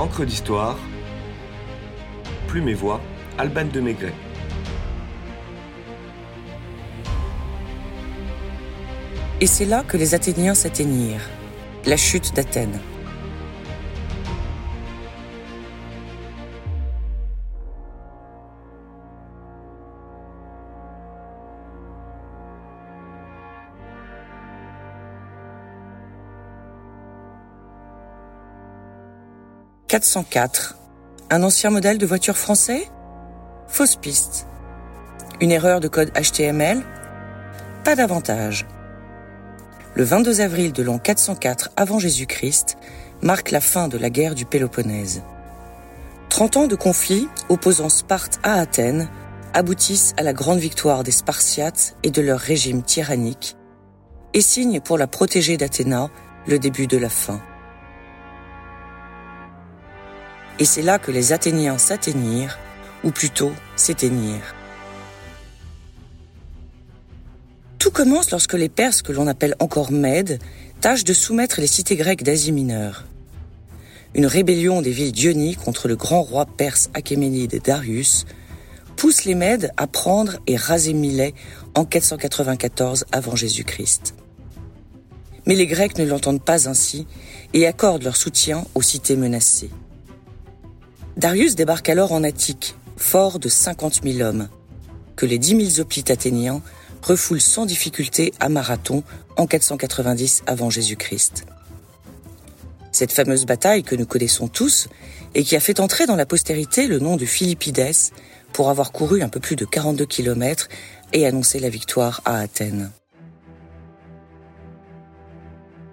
Encre d'histoire, Plume et Voix, Alban de Maigret. Et c'est là que les Athéniens s'atteignirent, la chute d'Athènes. « 404. Un ancien modèle de voiture français? Fausse piste. Une erreur de code HTML Pas davantage le 22 avril de l'an 404 avant Jésus-Christ marque la fin de la guerre du Péloponnèse. Trente ans de conflit opposant Sparte à Athènes aboutissent à la grande victoire des Spartiates et de leur régime tyrannique et signent pour la protéger d'Athéna le début de la fin. Et c'est là que les Athéniens s'atteignirent, ou plutôt s'éteignirent. Tout commence lorsque les Perses, que l'on appelle encore Mèdes, tâchent de soumettre les cités grecques d'Asie mineure. Une rébellion des villes d'Ionie contre le grand roi perse Achéménide Darius pousse les Mèdes à prendre et raser Milet en 494 avant Jésus-Christ. Mais les Grecs ne l'entendent pas ainsi et accordent leur soutien aux cités menacées. Darius débarque alors en Attique, fort de 50 000 hommes, que les 10 000 hoplites athéniens refoule sans difficulté à Marathon en 490 avant Jésus-Christ. Cette fameuse bataille que nous connaissons tous et qui a fait entrer dans la postérité le nom de Philippides pour avoir couru un peu plus de 42 km et annoncé la victoire à Athènes.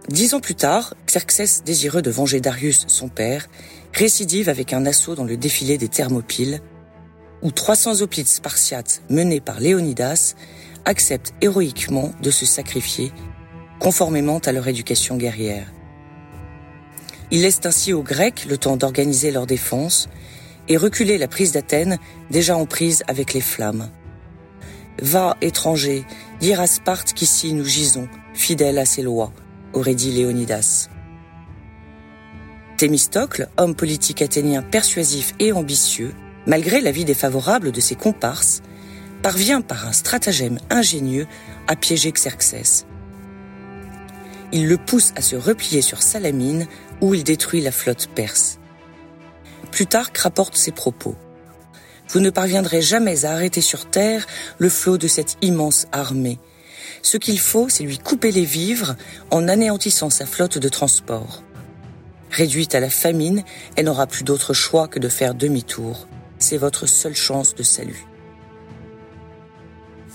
Dix ans plus tard, Xerxès, désireux de venger Darius, son père, récidive avec un assaut dans le défilé des Thermopyles, où 300 hoplites spartiates menés par Léonidas acceptent héroïquement de se sacrifier, conformément à leur éducation guerrière. Ils laissent ainsi aux Grecs le temps d'organiser leur défense et reculer la prise d'Athènes déjà en prise avec les flammes. Va, étranger, dire à Sparte qu'ici nous gisons, fidèles à ses lois, aurait dit Léonidas. Thémistocle, homme politique athénien persuasif et ambitieux, malgré l'avis défavorable de ses comparses, parvient par un stratagème ingénieux à piéger Xerxès. Il le pousse à se replier sur Salamine où il détruit la flotte perse. Plutarque rapporte ses propos. Vous ne parviendrez jamais à arrêter sur terre le flot de cette immense armée. Ce qu'il faut, c'est lui couper les vivres en anéantissant sa flotte de transport. Réduite à la famine, elle n'aura plus d'autre choix que de faire demi-tour. C'est votre seule chance de salut.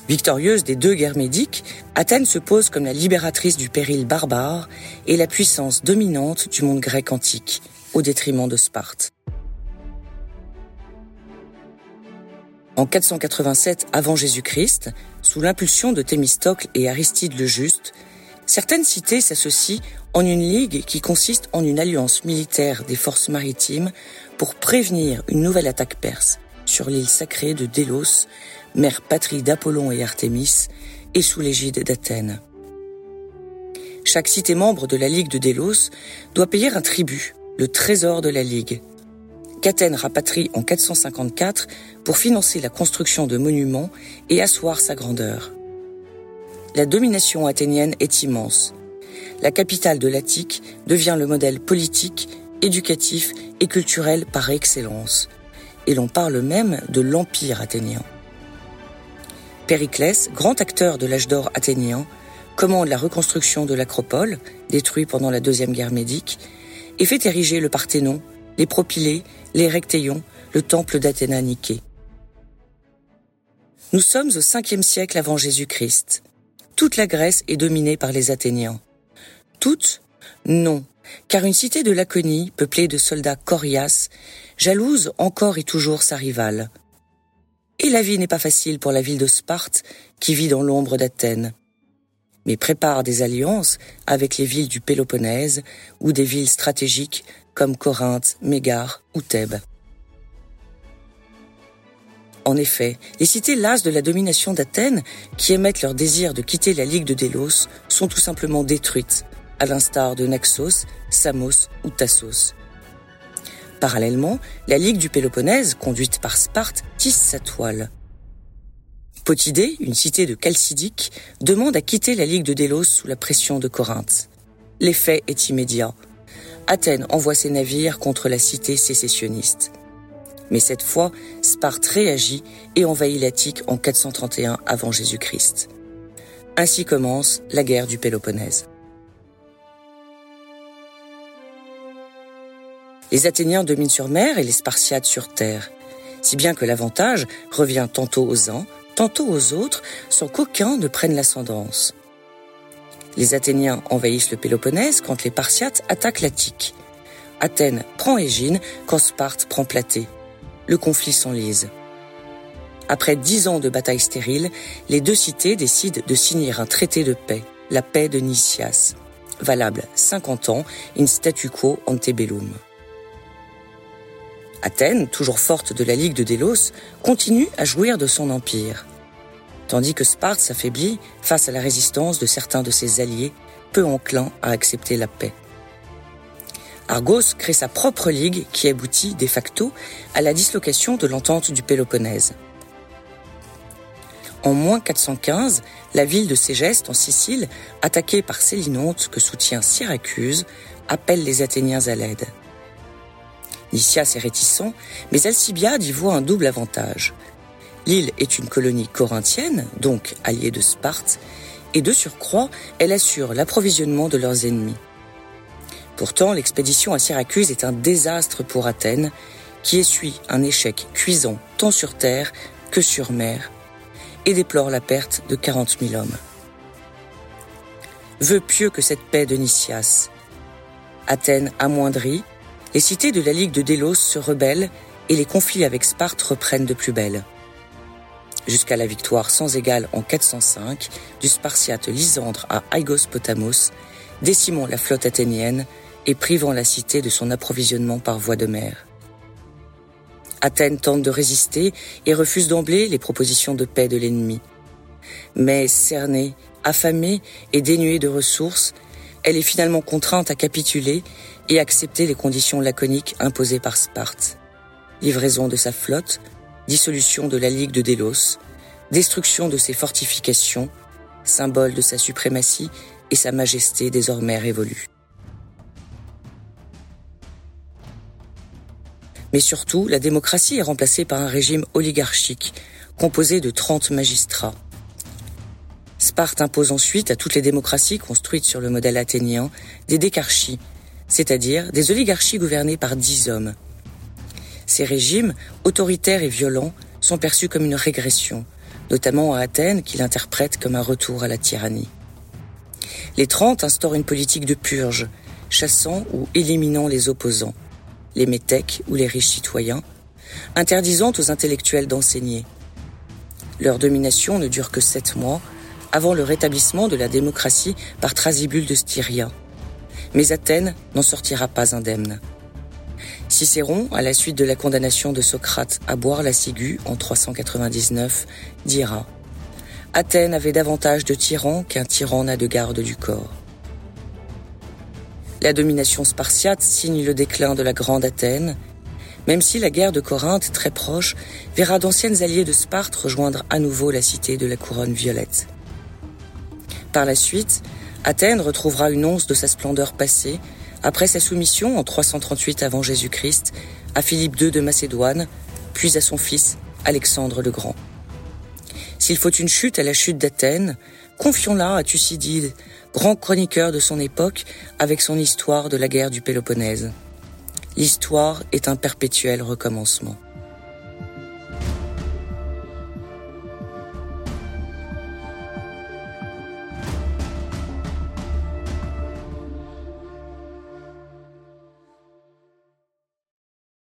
Victorieuse des deux guerres médiques, Athènes se pose comme la libératrice du péril barbare et la puissance dominante du monde grec antique, au détriment de Sparte. En 487 avant Jésus-Christ, sous l'impulsion de Thémistocle et Aristide le Juste, certaines cités s'associent en une ligue qui consiste en une alliance militaire des forces maritimes pour prévenir une nouvelle attaque perse sur l'île sacrée de Délos, mère patrie d'Apollon et Artémis, et sous l'égide d'Athènes. Chaque cité membre de la Ligue de Délos doit payer un tribut, le trésor de la Ligue, qu'Athènes rapatrie en 454 pour financer la construction de monuments et asseoir sa grandeur. La domination athénienne est immense. La capitale de l'Attique devient le modèle politique, éducatif et culturel par excellence, et l'on parle même de l'empire athénien. Périclès, grand acteur de l'âge d'or athénien, commande la reconstruction de l'acropole, détruite pendant la Deuxième Guerre médique, et fait ériger le Parthénon, les Propylées, les Rectéions, le temple d'Athéna Niké. Nous sommes au 5e siècle avant Jésus-Christ. Toute la Grèce est dominée par les Athéniens. Toute Non, car une cité de Laconie, peuplée de soldats coriaces, jalouse encore et toujours sa rivale, et la vie n'est pas facile pour la ville de Sparte, qui vit dans l'ombre d'Athènes, mais prépare des alliances avec les villes du Péloponnèse ou des villes stratégiques comme Corinthe, Mégare ou Thèbes. En effet, les cités lasses de la domination d'Athènes, qui émettent leur désir de quitter la Ligue de Délos, sont tout simplement détruites, à l'instar de Naxos, Samos ou Tassos. Parallèlement, la Ligue du Péloponnèse, conduite par Sparte, tisse sa toile. Potidée, une cité de Chalcidique, demande à quitter la Ligue de Délos sous la pression de Corinthe. L'effet est immédiat. Athènes envoie ses navires contre la cité sécessionniste. Mais cette fois, Sparte réagit et envahit l'Attique en 431 avant Jésus-Christ. Ainsi commence la guerre du Péloponnèse. Les Athéniens dominent sur mer et les Spartiates sur terre, si bien que l'avantage revient tantôt aux uns, tantôt aux autres, sans qu'aucun ne prenne l'ascendance. Les Athéniens envahissent le Péloponnèse quand les Spartiates attaquent l'Attique. Athènes prend Égine quand Sparte prend Platée. Le conflit s'enlise. Après dix ans de bataille stérile, les deux cités décident de signer un traité de paix, la paix de Nicias, valable 50 ans, in statu quo antebellum. Athènes, toujours forte de la Ligue de Délos, continue à jouir de son empire. Tandis que Sparte s'affaiblit face à la résistance de certains de ses alliés, peu enclins à accepter la paix. Argos crée sa propre ligue qui aboutit de facto à la dislocation de l'entente du Péloponnèse. En moins 415, la ville de Ségeste en Sicile, attaquée par Célinonte que soutient Syracuse, appelle les Athéniens à l'aide. Lysias est réticent, mais Alcibiade y voit un double avantage. L'île est une colonie corinthienne, donc alliée de Sparte, et de surcroît, elle assure l'approvisionnement de leurs ennemis. Pourtant, l'expédition à Syracuse est un désastre pour Athènes, qui essuie un échec cuisant tant sur terre que sur mer, et déplore la perte de 40 000 hommes. Veut pieux que cette paix de Nicias. Athènes amoindrie, les cités de la Ligue de Délos se rebellent et les conflits avec Sparte reprennent de plus belle. Jusqu'à la victoire sans égale en 405 du Spartiate Lysandre à Aigos-Potamos, décimant la flotte athénienne et privant la cité de son approvisionnement par voie de mer. Athènes tente de résister et refuse d'emblée les propositions de paix de l'ennemi. Mais cernée, affamée et dénuée de ressources, elle est finalement contrainte à capituler et accepter les conditions laconiques imposées par Sparte. Livraison de sa flotte, dissolution de la Ligue de Délos, destruction de ses fortifications, symbole de sa suprématie et sa majesté désormais révolue. Mais surtout, la démocratie est remplacée par un régime oligarchique, composé de 30 magistrats. Sparte impose ensuite à toutes les démocraties construites sur le modèle athénien des décarchies, c'est-à-dire des oligarchies gouvernées par dix hommes. Ces régimes, autoritaires et violents, sont perçus comme une régression, notamment à Athènes qui l'interprète comme un retour à la tyrannie. Les Trente instaurent une politique de purge, chassant ou éliminant les opposants, les métèques ou les riches citoyens, interdisant aux intellectuels d'enseigner. Leur domination ne dure que sept mois, avant le rétablissement de la démocratie par Thrasybule de Styria, mais Athènes n'en sortira pas indemne. Cicéron, à la suite de la condamnation de Socrate à boire la ciguë en 399, dira Athènes avait davantage de tyrans qu'un tyran n'a de garde du corps. La domination spartiate signe le déclin de la grande Athènes, même si la guerre de Corinthe, très proche, verra d'anciennes alliés de Sparte rejoindre à nouveau la cité de la couronne violette. Par la suite, Athènes retrouvera une once de sa splendeur passée après sa soumission en 338 avant Jésus-Christ à Philippe II de Macédoine, puis à son fils Alexandre le Grand. S'il faut une chute à la chute d'Athènes, confions-la à Thucydide, grand chroniqueur de son époque, avec son histoire de la guerre du Péloponnèse. L'histoire est un perpétuel recommencement.